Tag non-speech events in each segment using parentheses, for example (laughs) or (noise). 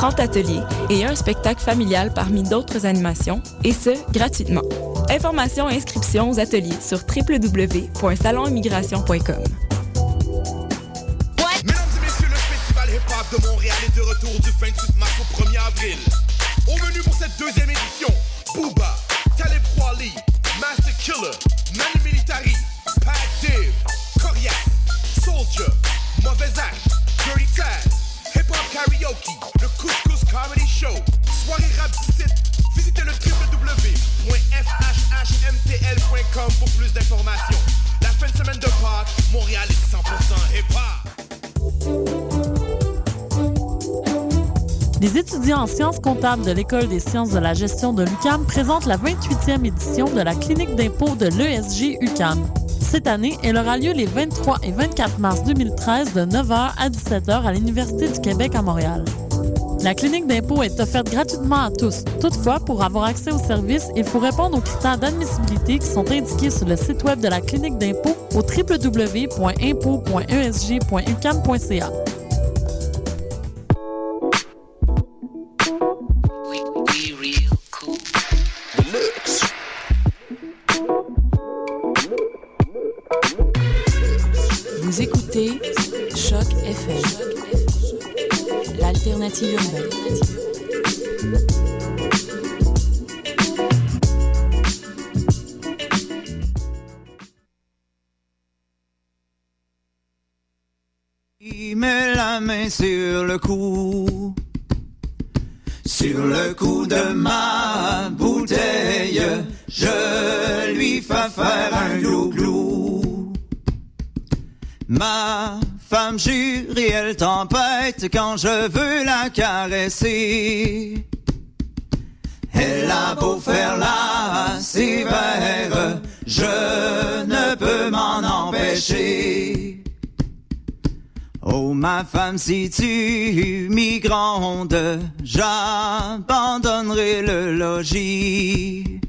30 ateliers et un spectacle familial parmi d'autres animations, et ce, gratuitement. Informations et inscriptions aux ateliers sur www.salonimmigration.com. Mesdames et messieurs, le festival hip-hop de Montréal est de retour du 28 mars au 1er avril. Au menu pour cette deuxième édition, Booba, Talib Kweli, Master Killer, Manu Militari, Pat Div, Corias, Soldier, Mauvais Acte, Dirty Taz, Karaoke, le Couscous Comedy Show, Soirée Rap 17. Visitez le www.fhhmtl.com pour plus d'informations. La fin de semaine de Pâques, Montréal est 100% hip-hop. Les étudiants en sciences comptables de l'École des sciences de la gestion de l'UCAM présentent la 28e édition de la clinique d'impôt de l'ESG UCAM. Cette année, elle aura lieu les 23 et 24 mars 2013 de 9h à 17h à l'Université du Québec à Montréal. La clinique d'impôt est offerte gratuitement à tous. Toutefois, pour avoir accès au service, il faut répondre aux critères d'admissibilité qui sont indiqués sur le site web de la clinique d'impôt au www.impôt.esg.ucam.ca. Vous écoutez Choc FM, l'alternative urbaine. Il met la main sur le cou, sur le cou de ma bouteille, je lui fais faire un glou-glou. Ma femme jure et elle tempête quand je veux la caresser. Elle a beau faire la sévère, je ne peux m'en empêcher. Oh ma femme, si tu m'y j'abandonnerai le logis.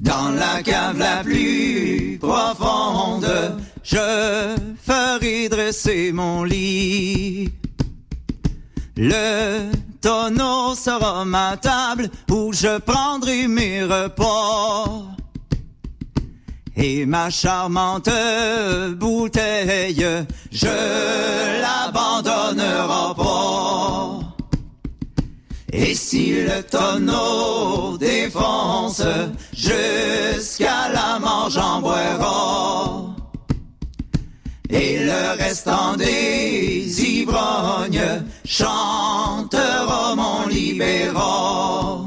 Dans la cave la plus profonde, je ferai dresser mon lit. Le tonneau sera ma table où je prendrai mes repas. Et ma charmante bouteille, je l'abandonnerai pas. Et si le tonneau défonce, jusqu'à la mort j'en boirai. Et le restant des ivrognes chantera mon libéra.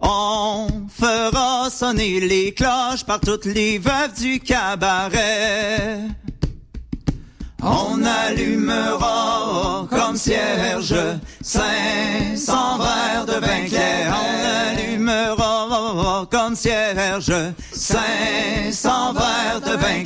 On fera sonner les cloches par toutes les veuves du cabaret. On allumera comme cierge 500 comme cierge 500 verres de vin.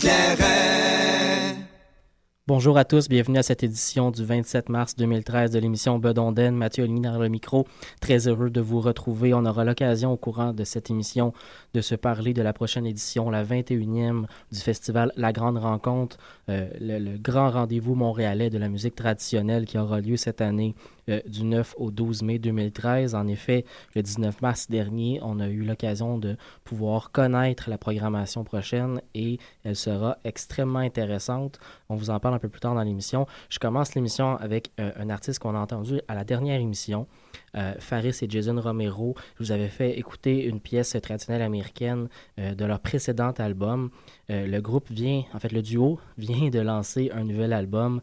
Bonjour à tous, bienvenue à cette édition du 27 mars 2013 de l'émission Bedonden. Mathieu Oligny dans le micro. Très heureux de vous retrouver. On aura l'occasion au courant de cette émission de se parler de la prochaine édition, la 21e du festival La Grande Rencontre, euh, le grand rendez-vous montréalais de la musique traditionnelle qui aura lieu cette année euh, du 9 au 12 mai 2013. En effet, le 19 mars dernier, on a eu l'occasion de pouvoir connaître la programmation prochaine et elle sera extrêmement intéressante. On vous en parle un peu plus tard dans l'émission. Je commence l'émission avec euh, un artiste qu'on a entendu à la dernière émission. Euh, Faris et Jason Romero. Je vous avais fait écouter une pièce traditionnelle américaine de leur précédent album. Le groupe vient, en fait, le duo vient de lancer un nouvel album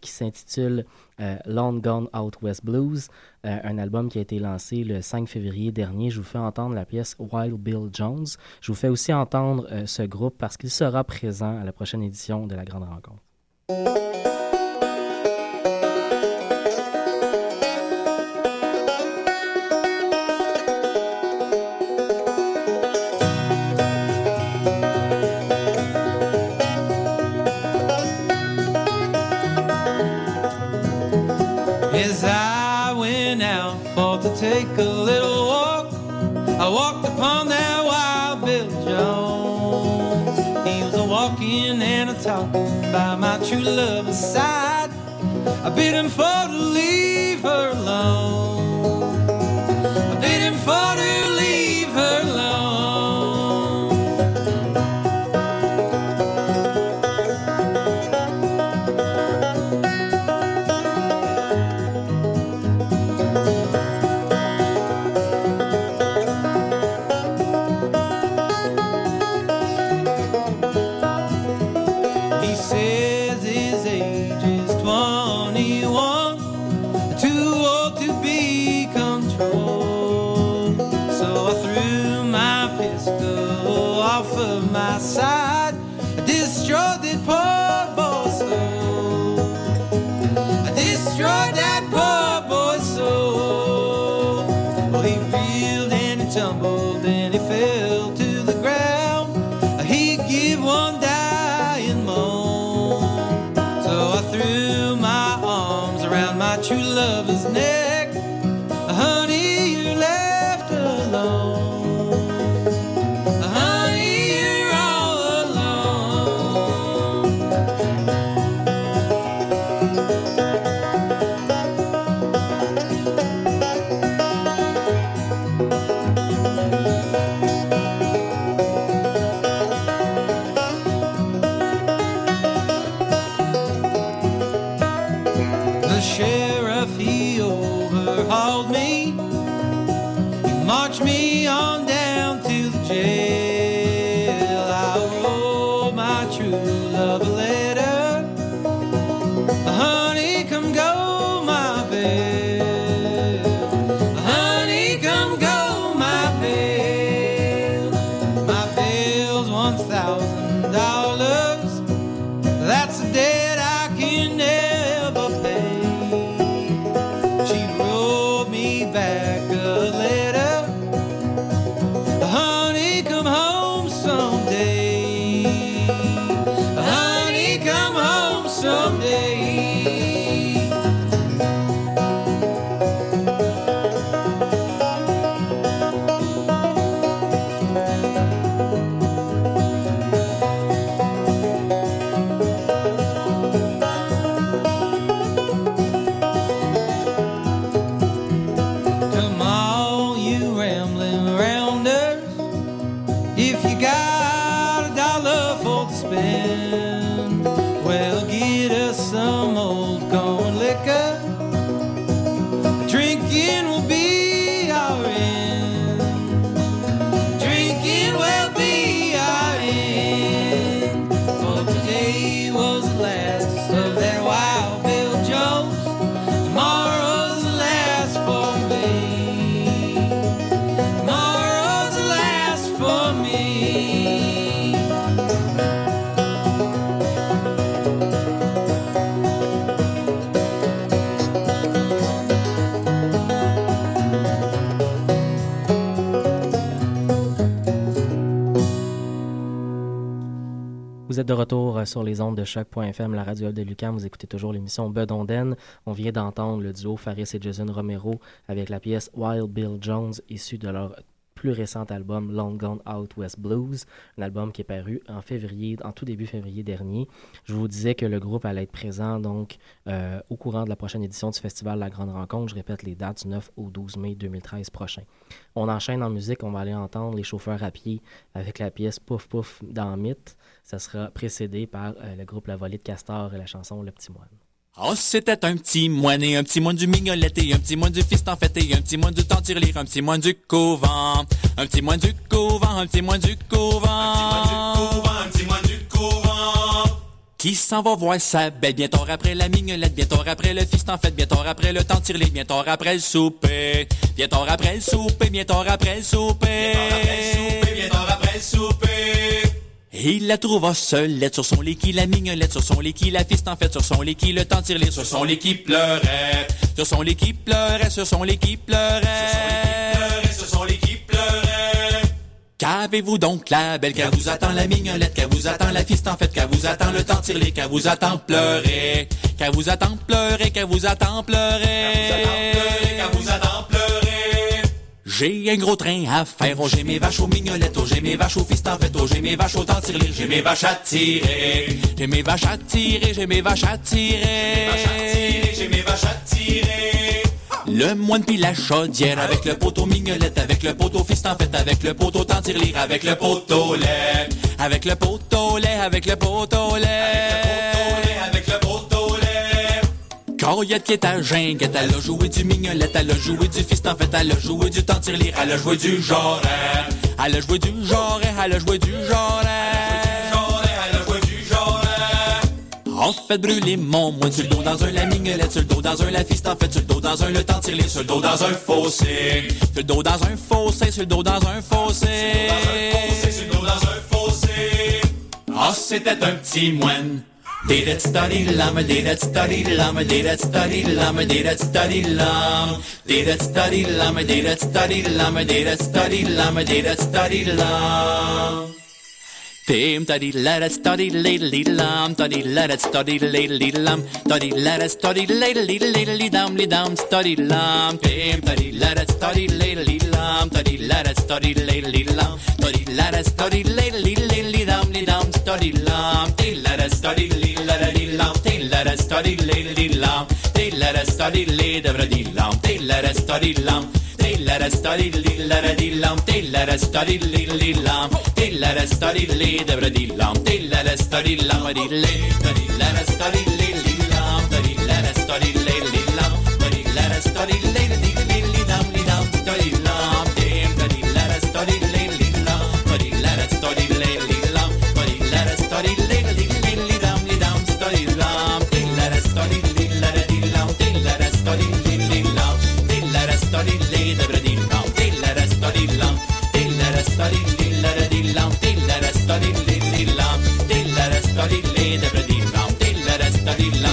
qui s'intitule euh, Long Gone Out West Blues, euh, un album qui a été lancé le 5 février dernier. Je vous fais entendre la pièce Wild Bill Jones. Je vous fais aussi entendre euh, ce groupe parce qu'il sera présent à la prochaine édition de la Grande Rencontre. Love's side. I bid him for to leave her alone. Vous êtes de retour euh, sur les ondes de choc.fm, la radio de Lucam. Vous écoutez toujours l'émission Bedonden. On vient d'entendre le duo Faris et Jason Romero avec la pièce Wild Bill Jones, issue de leur plus récent album Long Gone Out West Blues, un album qui est paru en février, en tout début février dernier. Je vous disais que le groupe allait être présent donc euh, au courant de la prochaine édition du festival La Grande Rencontre. Je répète les dates du 9 au 12 mai 2013 prochain. On enchaîne en musique, on va aller entendre les chauffeurs à pied avec la pièce Pouf Pouf dans Mythe. Ça sera précédé par euh, le groupe La Volée de Castor et la chanson Le Petit Moine. Oh, c'était un petit moine et un petit moine du mignolette et un petit moine du fils en fait et un petit moine du temps tirelire, un petit moine du couvent. Un petit moine du couvent, un petit moine du couvent. un petit moine du couvent. Qui s'en va voir sa belle bientôt après la mignolette, bientôt après le fils en fait, bientôt après le temps tirelire, bientôt après le souper. Bientôt après le souper, bientôt après le souper. Bientôt après le souper. Et il la trouva seule, lettre sur son lit qui la mignolette, sur son lit qui la fiste en fait, sur son lit qui le temps tire sur son lit qui pleurait, sur son lit qui pleurait, sur son lit qui pleurait, Ce sont les qui pleuraient. Qu'avez-vous donc la belle, qu'elle vous attend la mignolette, qu'elle vous attend la fiste en fait, qu'elle vous attend le temps tire qu'elle vous attend pleurer, qu'elle vous attend pleurer, qu'elle vous attend pleurer, Qu'elle vous attend pleurer, qu'elle vous J'ai un gros train à faire, oh j'ai mes vaches aux mignolettes, oh j'ai mes vaches aux fils en fait, oh j'ai mes vaches au tire-lire, j'ai mes vaches à tirer. J'ai mes vaches à tirer, j'ai mes vaches à tirer. J'ai mes vaches à tirer. Le moine pis la chaudière avec le poteau mignolette, avec le poteau fils en fait, avec le poteau tire-lire, avec le poteau lait. Avec le poteau lait, avec le poteau lait. Avec le poteau lait. Coriette qui est à Ginguette, elle a joué du mignolette, elle a joué du fist en fait, elle a joué du tire-lire, elle a joué du genre. Elle a joué du genre, elle a joué du genre. Elle a joué du genre. En fait brûler mon moine sur le dos dans un la mignolette, sur le dos dans un la fist en fait, sur le dos dans un le tire-lire, sur le dos dans un fossé. Sur le dos dans un fossé, sur le dos dans un fossé. Sur le dos dans un fossé. Ah, c'était un petit moine. Did it study lama, did it study lama, did it study lama, did it study lam. Did it study lama, did it study lama, did it study lama, did it study lam. Dim da di la da study little little lam da di la study little little lam da di la study little little little li dam li dam study lam dim da di la da study little little lam da di la da study little little lam da di la da study little little dee dum study lam dee let us study lee let a dee lam dee let us study lee dee lam dee let us study lee da bra dee lam dee let us study lam dee let us study lee let a dee lam dee let us study lee lee lam dee let us study lee da bra dee lam dee let us study lam dee lee dee let us study lee lee lam dee let us study lee lee lam dee let us study lee dee lee lee lam dee lam study lam dee let us study lee lee lam dee let us study pedir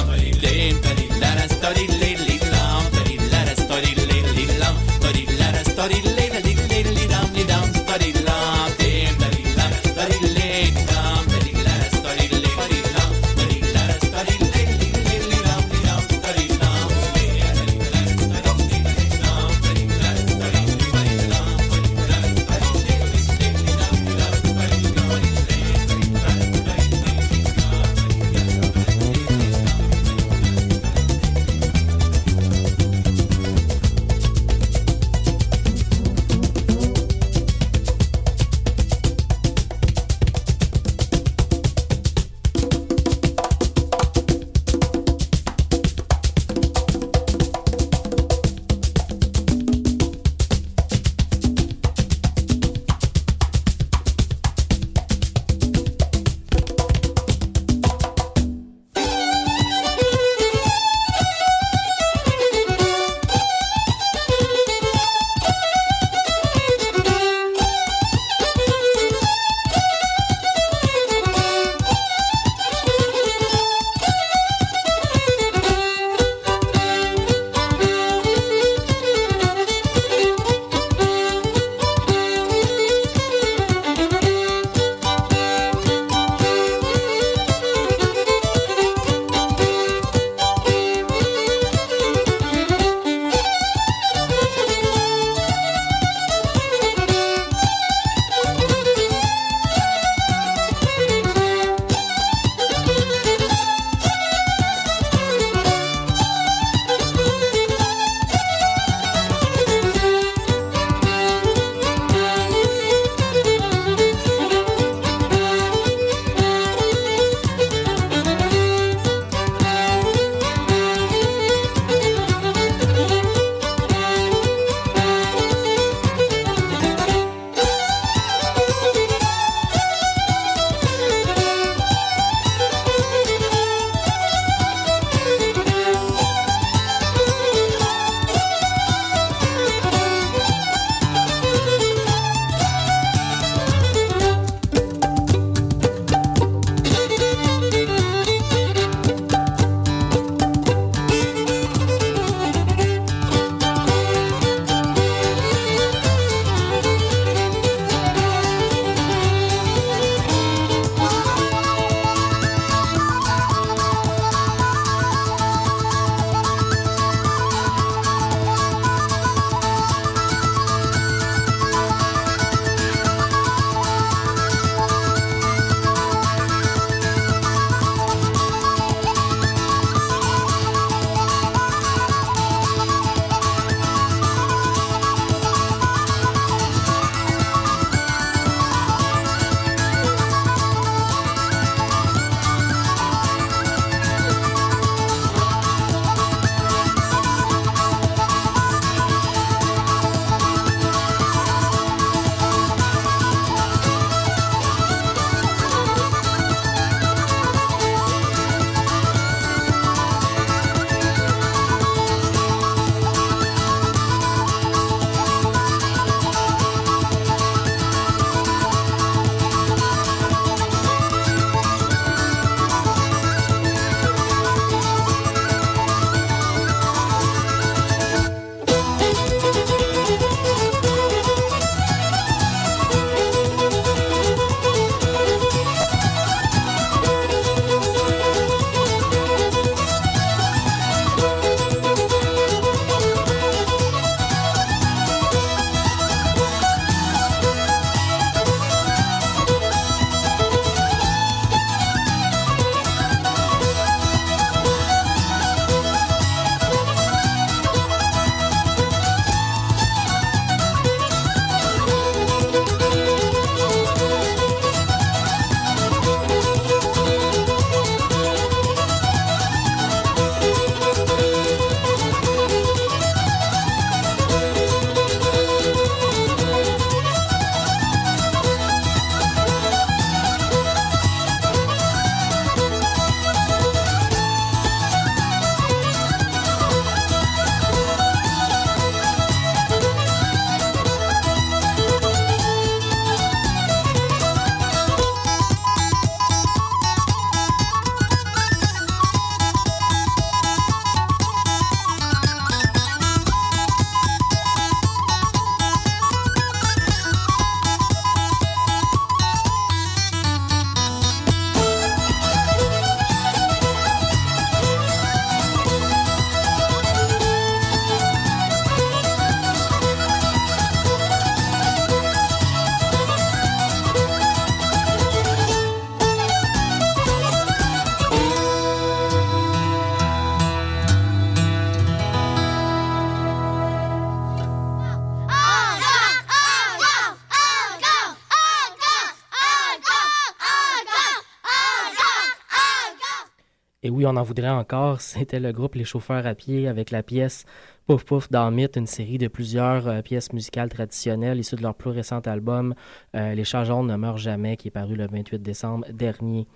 on en voudrait encore. (laughs) C'était le groupe Les Chauffeurs à pied avec la pièce Pouf Pouf dans Mythe, une série de plusieurs euh, pièces musicales traditionnelles issues de leur plus récent album euh, Les chats ne meurent jamais, qui est paru le 28 décembre dernier.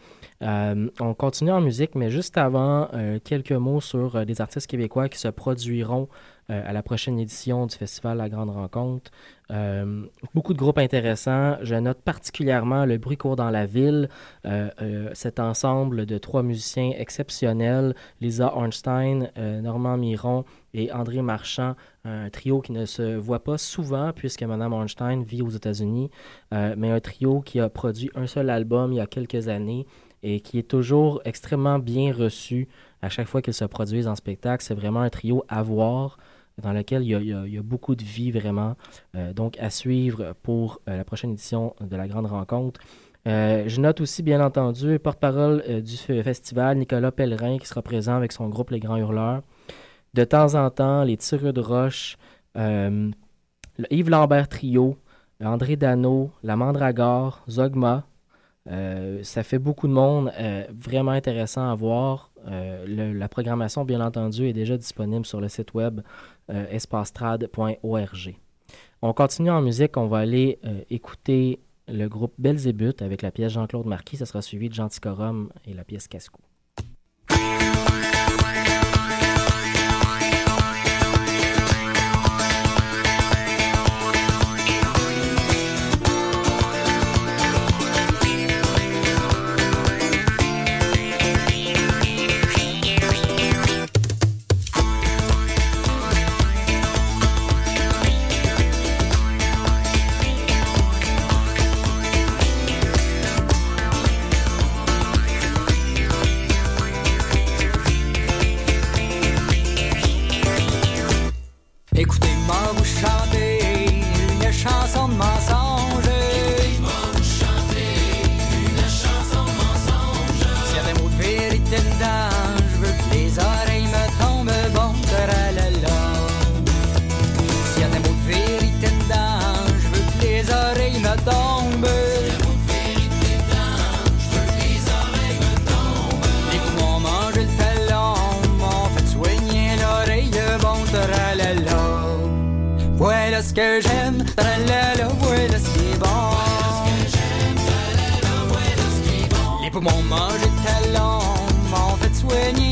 Euh, on continue en musique, mais juste avant, quelques mots sur des artistes québécois qui se produiront à la prochaine édition du festival La Grande Rencontre. Euh, beaucoup de groupes intéressants. Je note particulièrement Le Bruit court dans la ville, euh, euh, cet ensemble de trois musiciens exceptionnels, Lisa Ornstein, Normand Miron et André Marchand, un trio qui ne se voit pas souvent puisque Madame Ornstein vit aux États-Unis, mais un trio qui a produit un seul album il y a quelques années et qui est toujours extrêmement bien reçu à chaque fois qu'ils se produisent en spectacle. C'est vraiment un trio à voir dans lequel il y a, beaucoup de vie vraiment. Euh, donc à suivre pour euh, la prochaine édition de la Grande Rencontre. Euh, je note aussi, bien entendu, porte-parole euh, du festival, Nicolas Pellerin, qui sera présent avec son groupe Les Grands Hurleurs. De temps en temps, les Tireux de Roche, le Yves Lambert Trio, André Dano, La Mandragore, Zogma. Ça fait beaucoup de monde, vraiment intéressant à voir. Euh, la programmation, bien entendu, est déjà disponible sur le site web euh. On continue en musique, on va aller euh, écouter le groupe Belzébuth avec la pièce Jean-Claude Marquis. Ça sera suivi de Genticorum et la pièce Cascou. Ce que j'aime, tralala, voilà ce qui est bon. Les poumons talon, m'ont fait soigner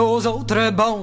aux autres bons.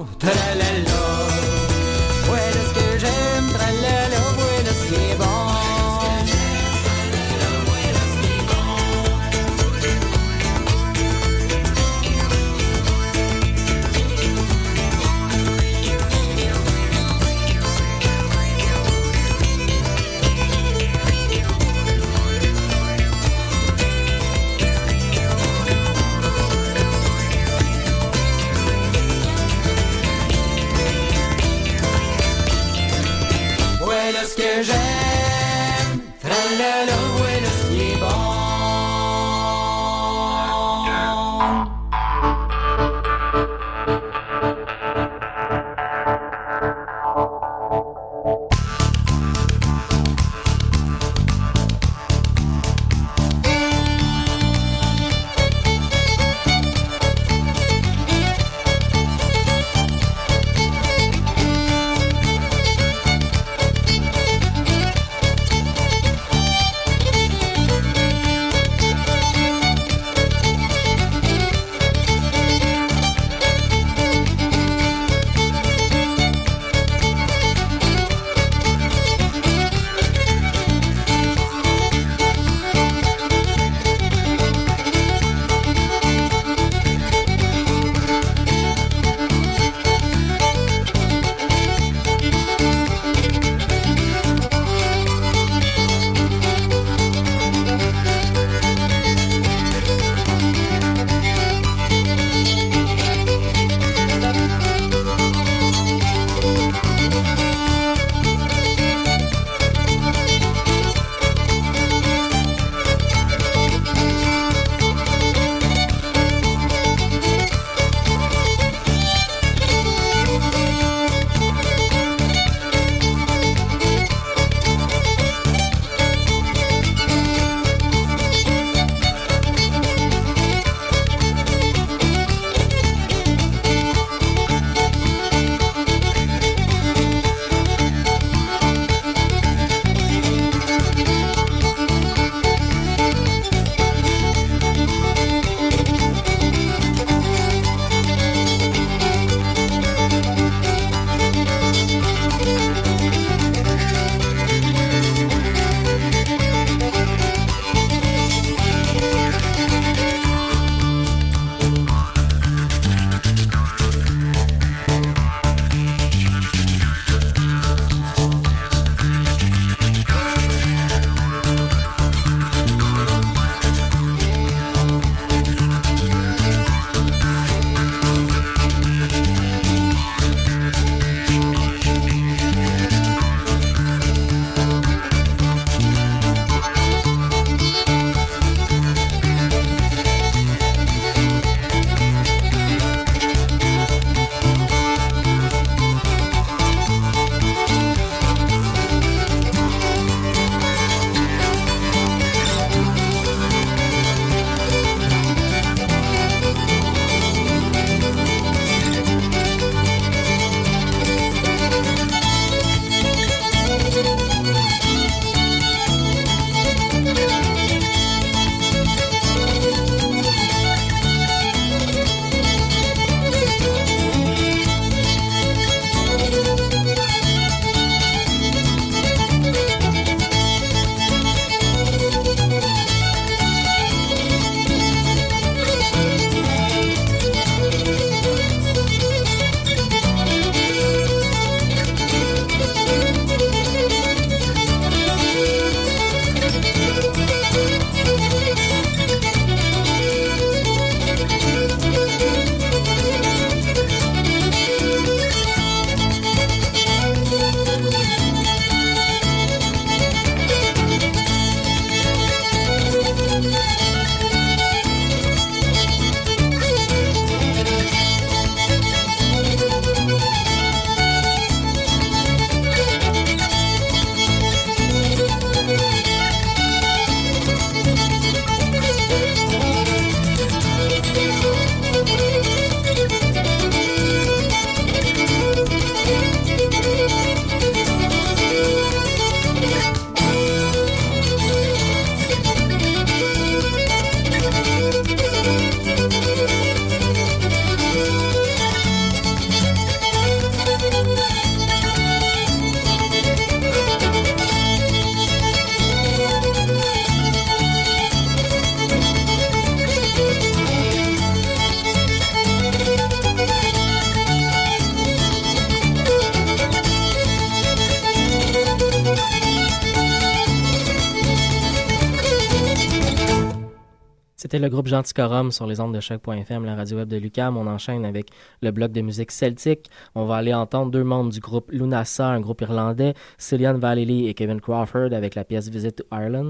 Le groupe Genticorum sur les ondes de choc.fm, la radio web de Lucam. On enchaîne avec le bloc de musique celtique. On va aller entendre deux membres du groupe Lunasa, un groupe irlandais, Cillian Vallely et Kevin Crawford avec la pièce Visit to Ireland.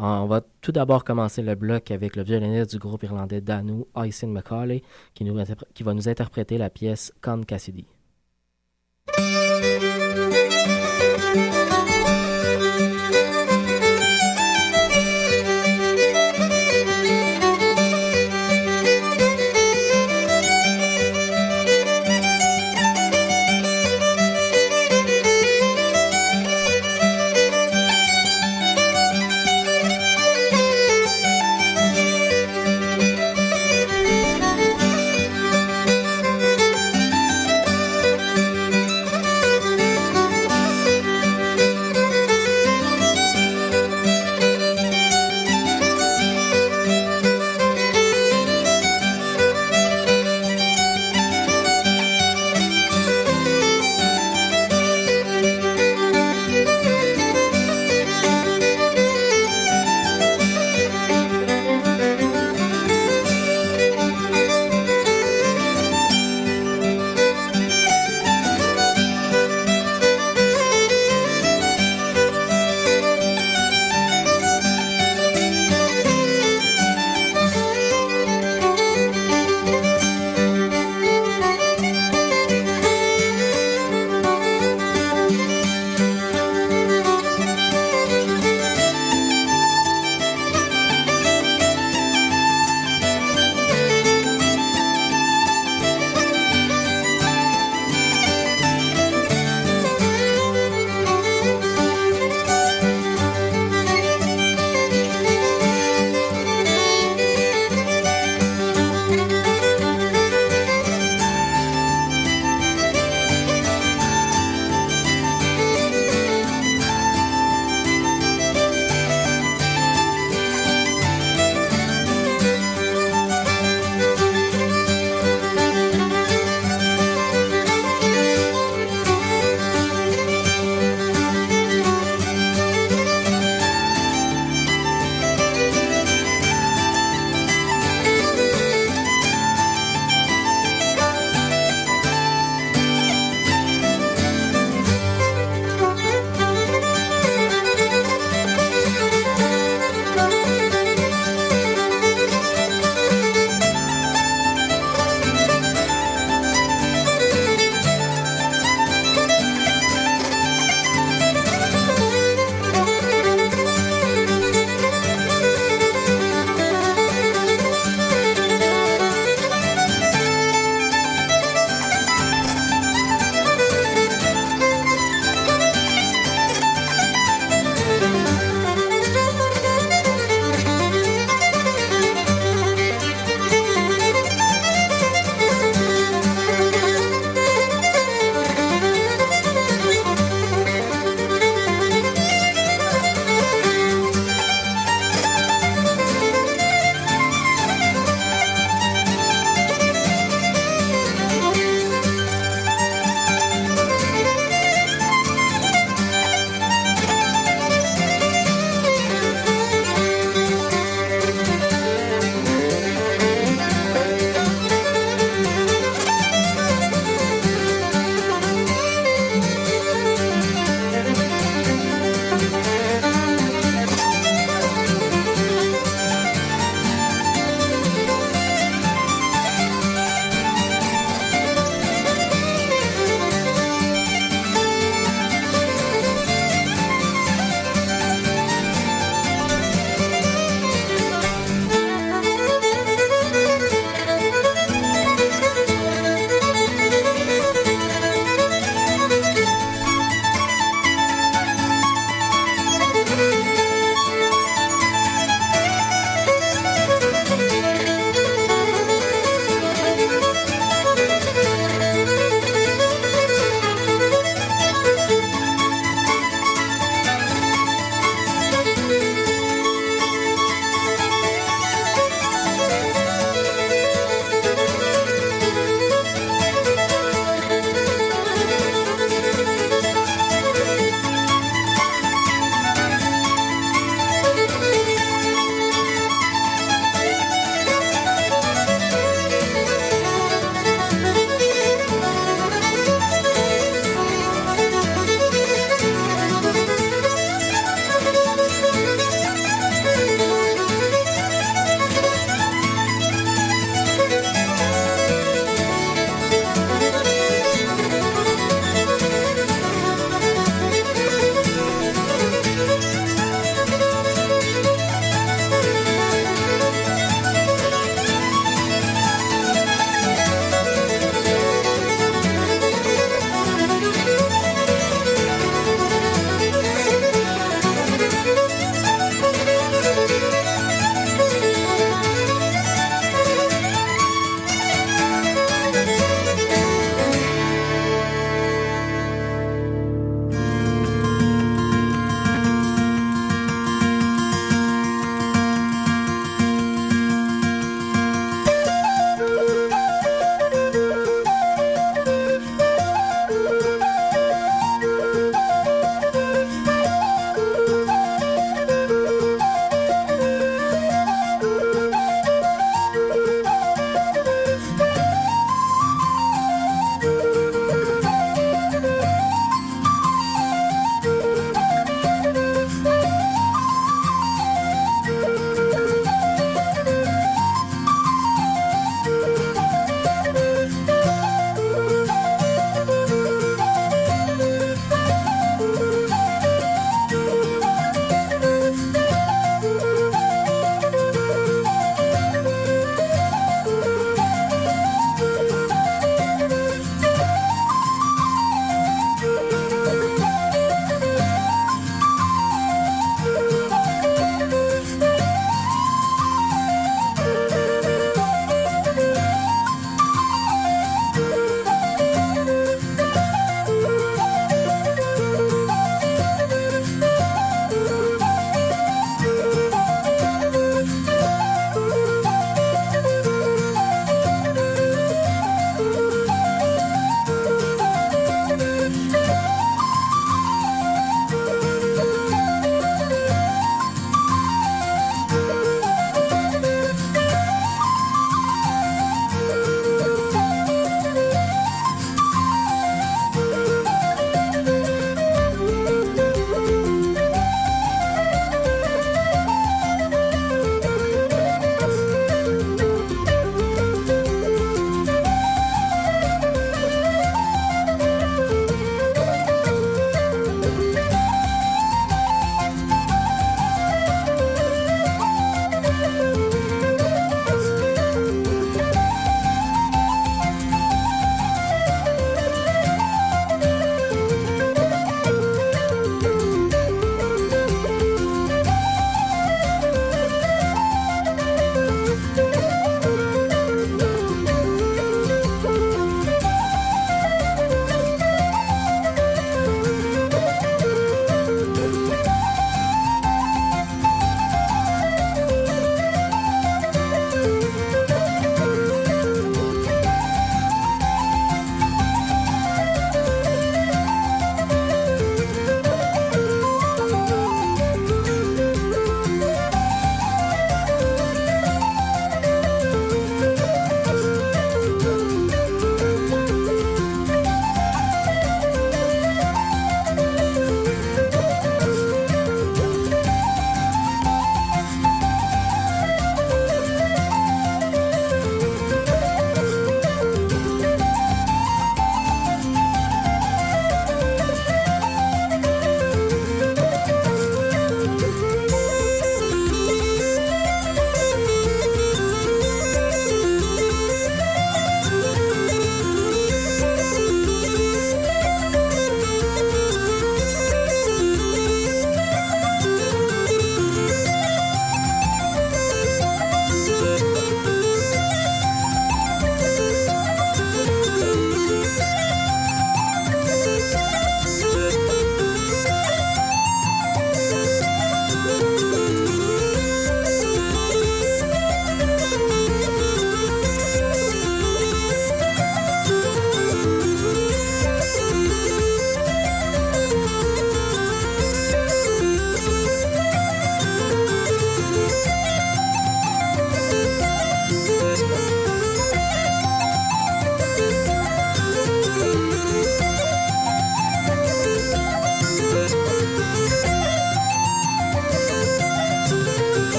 Euh, on va tout d'abord commencer le bloc avec le violoniste du groupe irlandais Danu, Aysin Macaulay, qui, qui va nous interpréter la pièce Con Cassidy.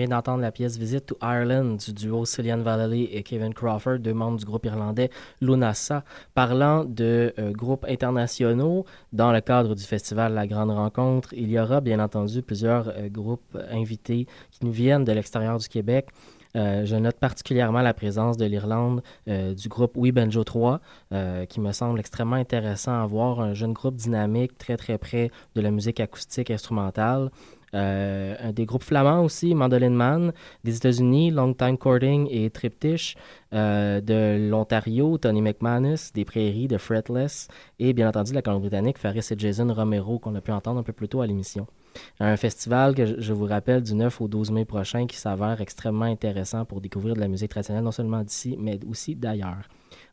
Vient d'entendre la pièce Visit to Ireland du duo Cillian Valley et Kevin Crawford, deux membres du groupe irlandais Lunasa. Parlant de euh, groupes internationaux, dans le cadre du festival La Grande Rencontre, il y aura bien entendu plusieurs euh, groupes invités qui nous viennent de l'extérieur du Québec. Euh, je note particulièrement la présence de l'Irlande du groupe We Banjo 3, euh, qui me semble extrêmement intéressant à voir. Un jeune groupe dynamique, très très près de la musique acoustique instrumentale. Euh, des groupes flamands aussi, Mandolin Man, des États-Unis, Long Time Courting et Triptych, euh, de l'Ontario, Tony McManus, des Prairies, de Fretless, et bien entendu la Colombie-Britannique, Faris et Jason Romero, qu'on a pu entendre un peu plus tôt à l'émission. Un festival que je vous rappelle du 9 au 12 mai prochain qui s'avère extrêmement intéressant pour découvrir de la musique traditionnelle, non seulement d'ici, mais aussi d'ailleurs.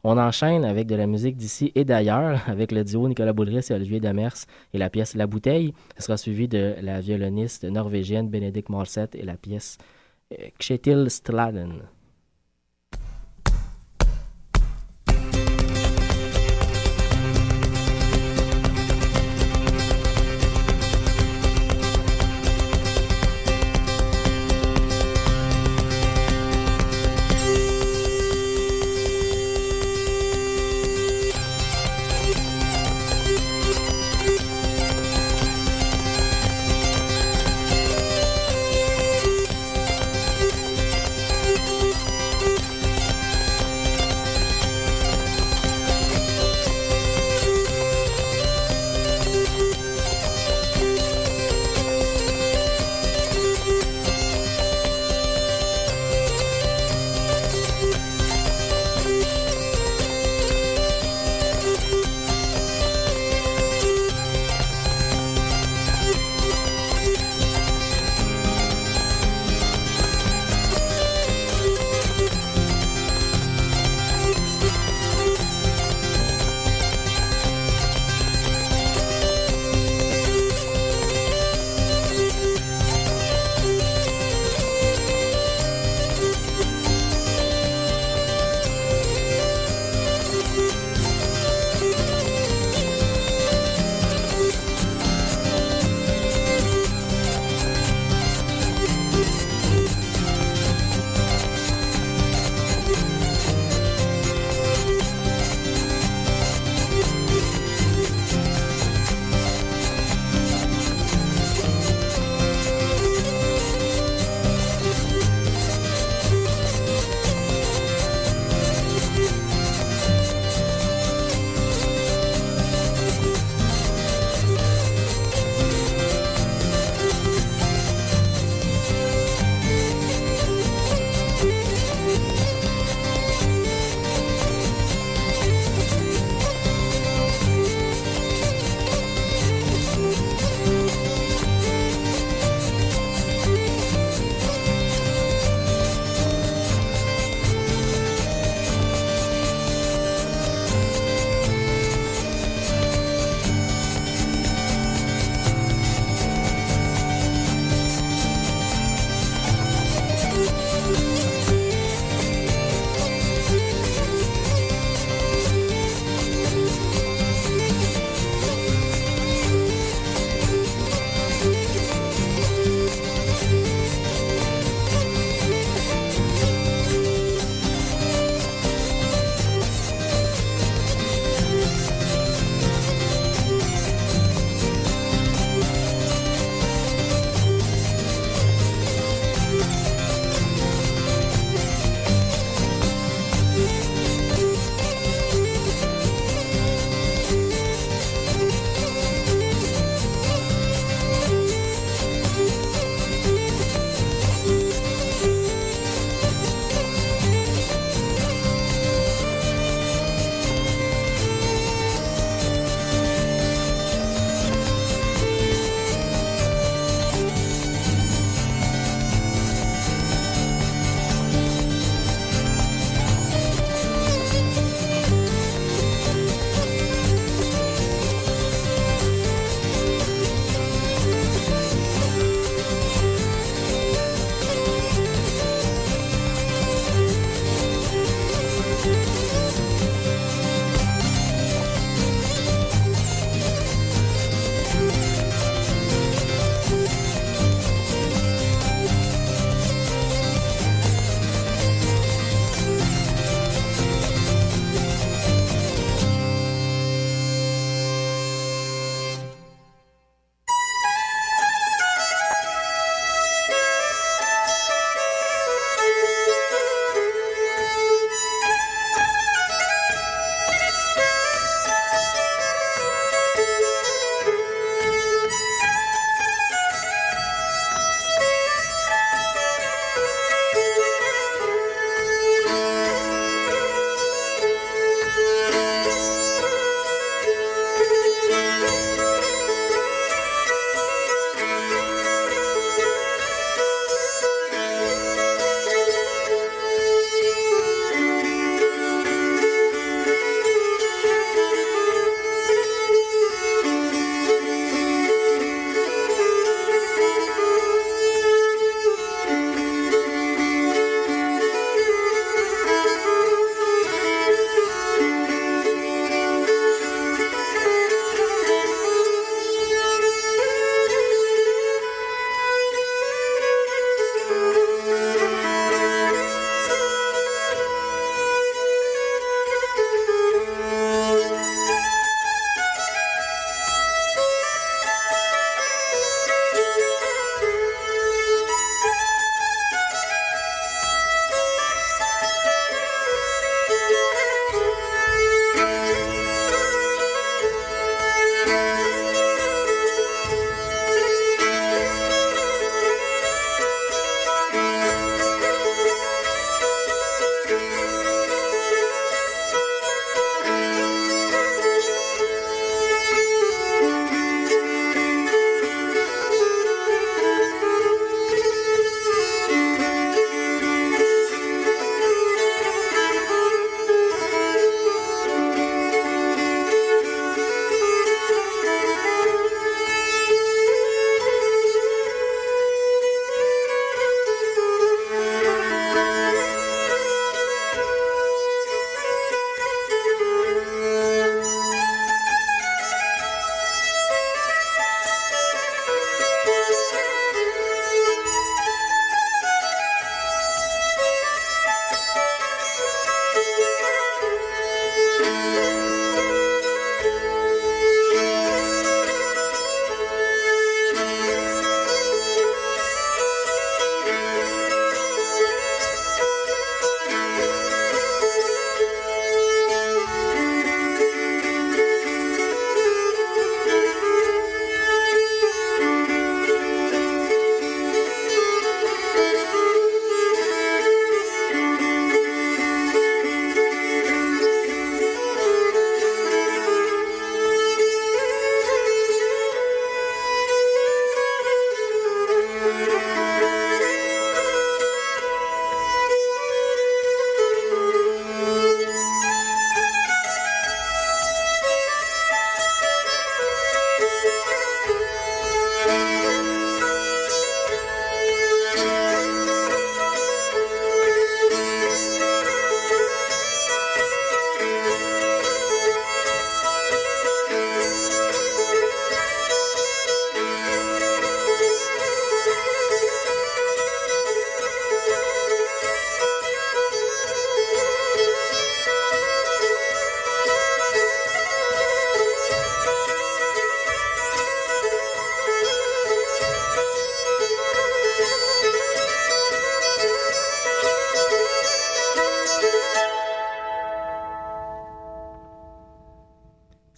On enchaîne avec de la musique d'ici et d'ailleurs, (laughs) avec le duo Nicolas Boulris et Olivier Demers et la pièce La Bouteille. Ce sera suivi de la violoniste norvégienne Bénédicte Malset et la pièce euh, Kjetil.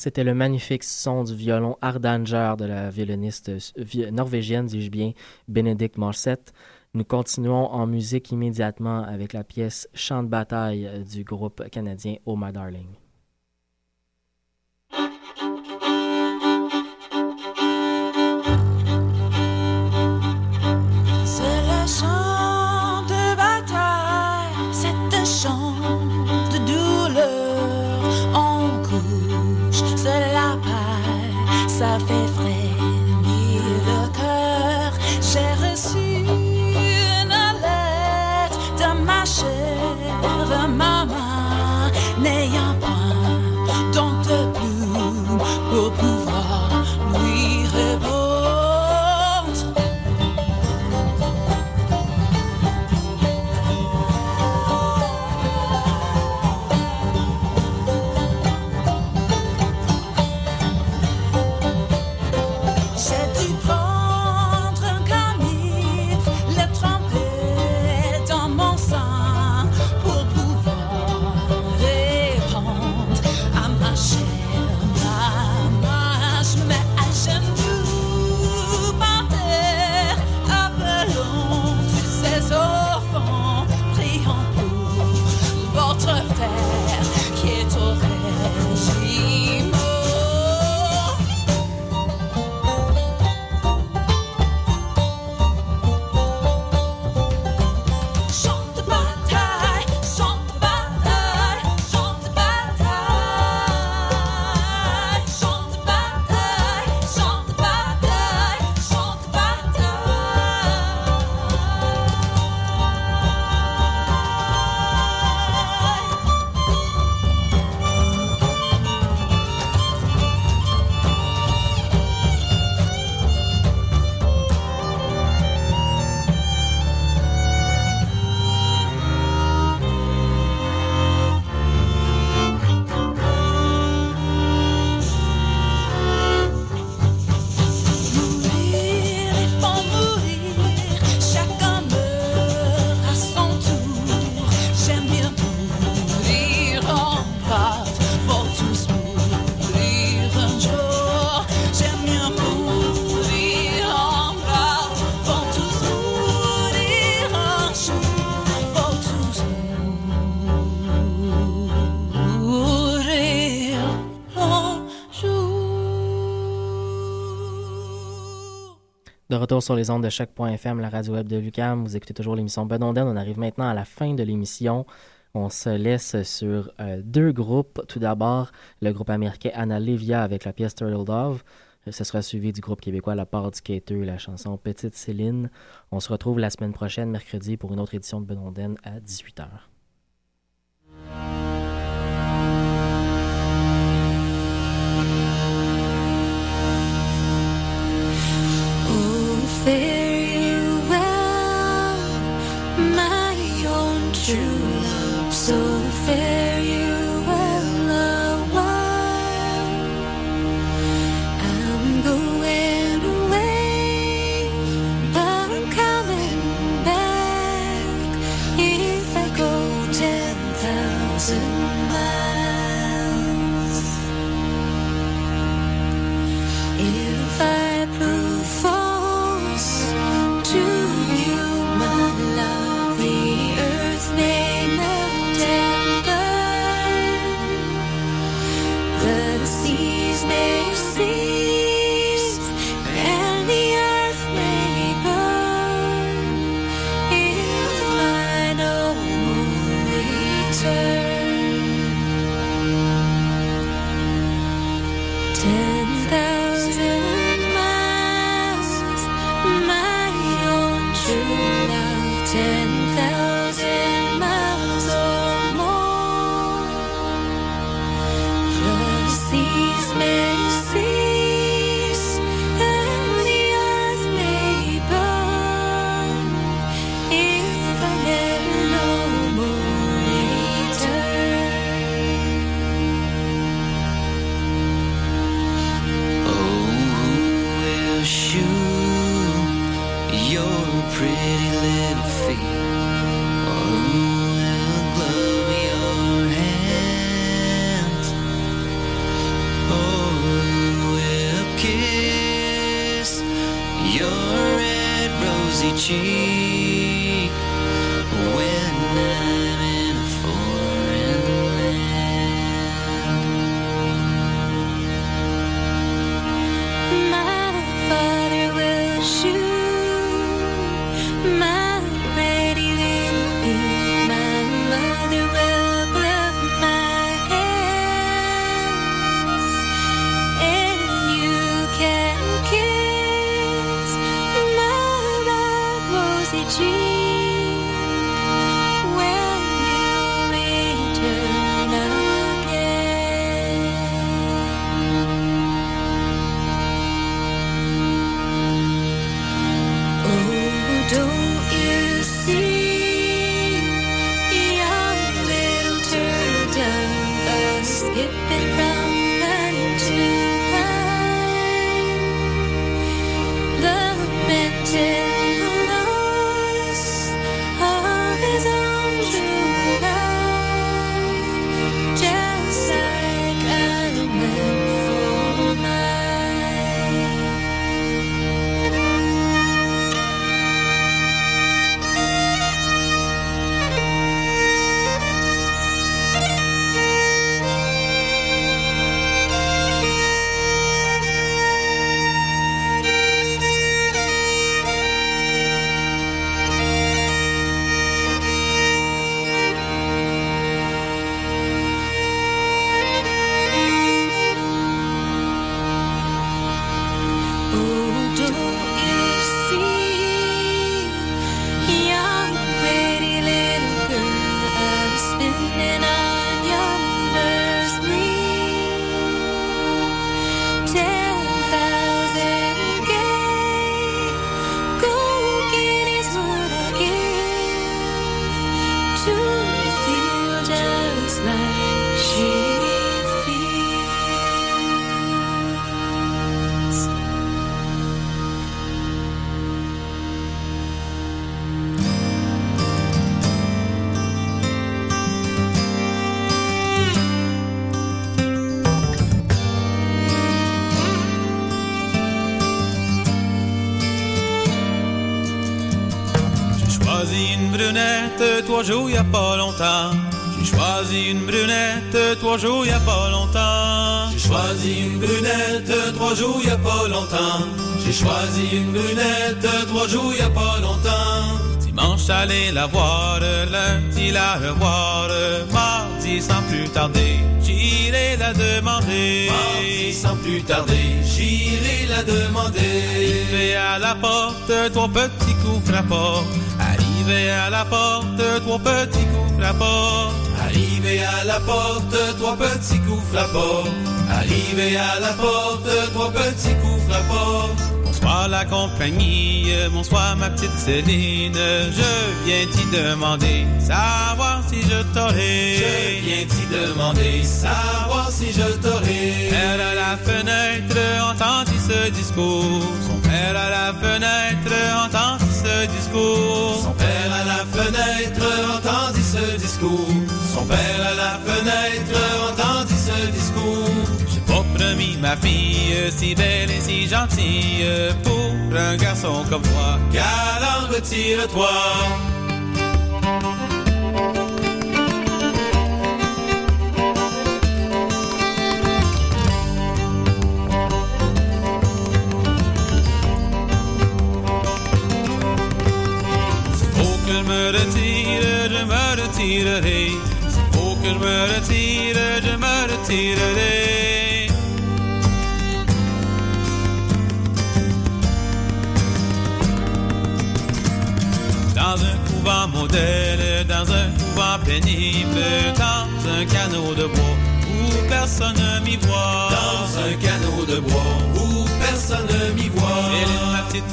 C'était le magnifique son du violon Ardanger de la violoniste vi- norvégienne, dis-je bien, Benedict Morset. Nous continuons en musique immédiatement avec la pièce Chant de bataille du groupe canadien Oh My Darling. Retour sur les ondes de choc.fm, la radio web de Lucam, vous écoutez toujours l'émission Bedonden. On arrive maintenant à la fin de l'émission. On se laisse sur euh, deux groupes. Tout d'abord, le groupe américain Anna Livia avec la pièce Turtle Dove. Ce sera suivi du groupe québécois La Part du Skater, la chanson Petite Céline. On se retrouve la semaine prochaine, mercredi, pour une autre édition de Bedonden à 18h. Fare you well, my own true pas longtemps. J'ai choisi une brunette, trois jours y a pas longtemps. J'ai choisi une brunette, trois jours y a pas longtemps. J'ai choisi une brunette, trois jours y a pas longtemps. Dimanche aller la voir, lundi la revoir, mardi sans plus tarder, j'irai la demander. Mardi sans plus tarder, j'irai la demander. Arrivé à la porte, trois petits coups frappants. Arrivé à la porte, trois petits coups frappants. Arrivé à la porte, trois petits coups frappants. Arrivé à la porte, trois petits coups frappants. Bonsoir la compagnie, bonsoir ma petite Céline. Je viens t'y demander, savoir si je t'aurai. Je viens t'y demander, savoir si je t'aurai. Elle à la fenêtre entendit ce discours? Son père à la fenêtre entendit ce discours? Son père à la fenêtre entendit ce discours? Son père à la fenêtre entendit ce discours? Ma fille si belle et si gentille pour un garçon comme toi. Galant, retire-toi. Faut que je me retire, je me retirerai. Faut que je me retire, je me retirerai. Dans un couvent modèle, dans un couvent pénible, dans un canot de bois où personne ne m'y voit. Dans un canot de bois où personne ne m'y voit. Céline, ma petite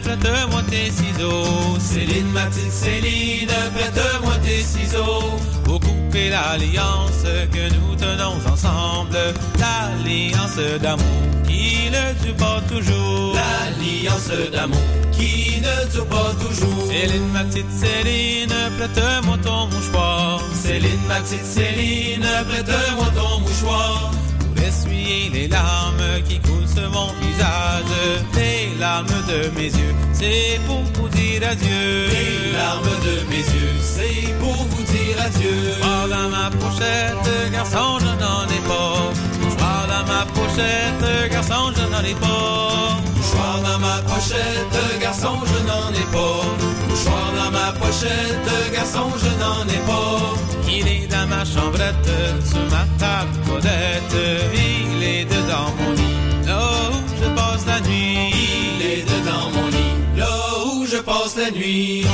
prête-moi tes ciseaux. Céline, ma petite Céline, prête-moi tes ciseaux. Pour couper l'alliance que nous tenons ensemble, l'alliance d'amour qui ne dure pas toujours. L'alliance d'amour qui ne dure pas toujours. Céline, ma petite Céline, prête-moi ton mouchoir. Céline, ma petite Céline, prête-moi ton mouchoir. Pour essuyer les larmes qui coulent sur mon visage, les larmes de mes yeux, c'est pour vous dire adieu. Les larmes de mes yeux, c'est pour vous dire adieu. Mouchoir dans ma pochette, garçon, je n'en ai pas. Mouchoir dans ma pochette, garçon, je n'en ai pas. Mouchoir dans ma pochette, garçon, je n'en ai pas. Mouchoir dans ma pochette, garçon, je n'en ai pas. Il est dans ma chambrette, sur ma table toilette. Il est dedans mon lit, là où je passe la nuit. Il est dedans mon lit, là où je passe la nuit.